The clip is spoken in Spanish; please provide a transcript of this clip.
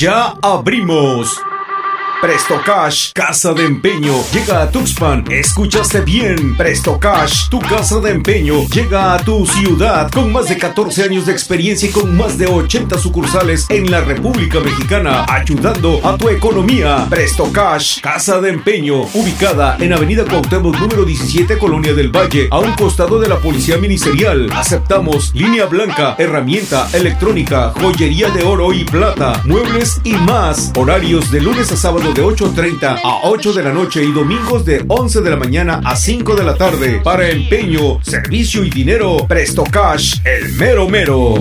Ya abrimos. Presto Cash, casa de empeño, llega a Tuxpan. Escuchaste bien. Presto Cash, tu casa de empeño, llega a tu ciudad con más de 14 años de experiencia y con más de 80 sucursales en la República Mexicana, ayudando a tu economía. Presto Cash, casa de empeño, ubicada en Avenida Cuauhtémoc número 17, Colonia del Valle, a un costado de la Policía Ministerial. Aceptamos línea blanca, herramienta electrónica, joyería de oro y plata, muebles y más. Horarios de lunes a sábado de 8.30 a 8 de la noche y domingos de 11 de la mañana a 5 de la tarde. Para empeño, servicio y dinero, Presto Cash, el mero mero.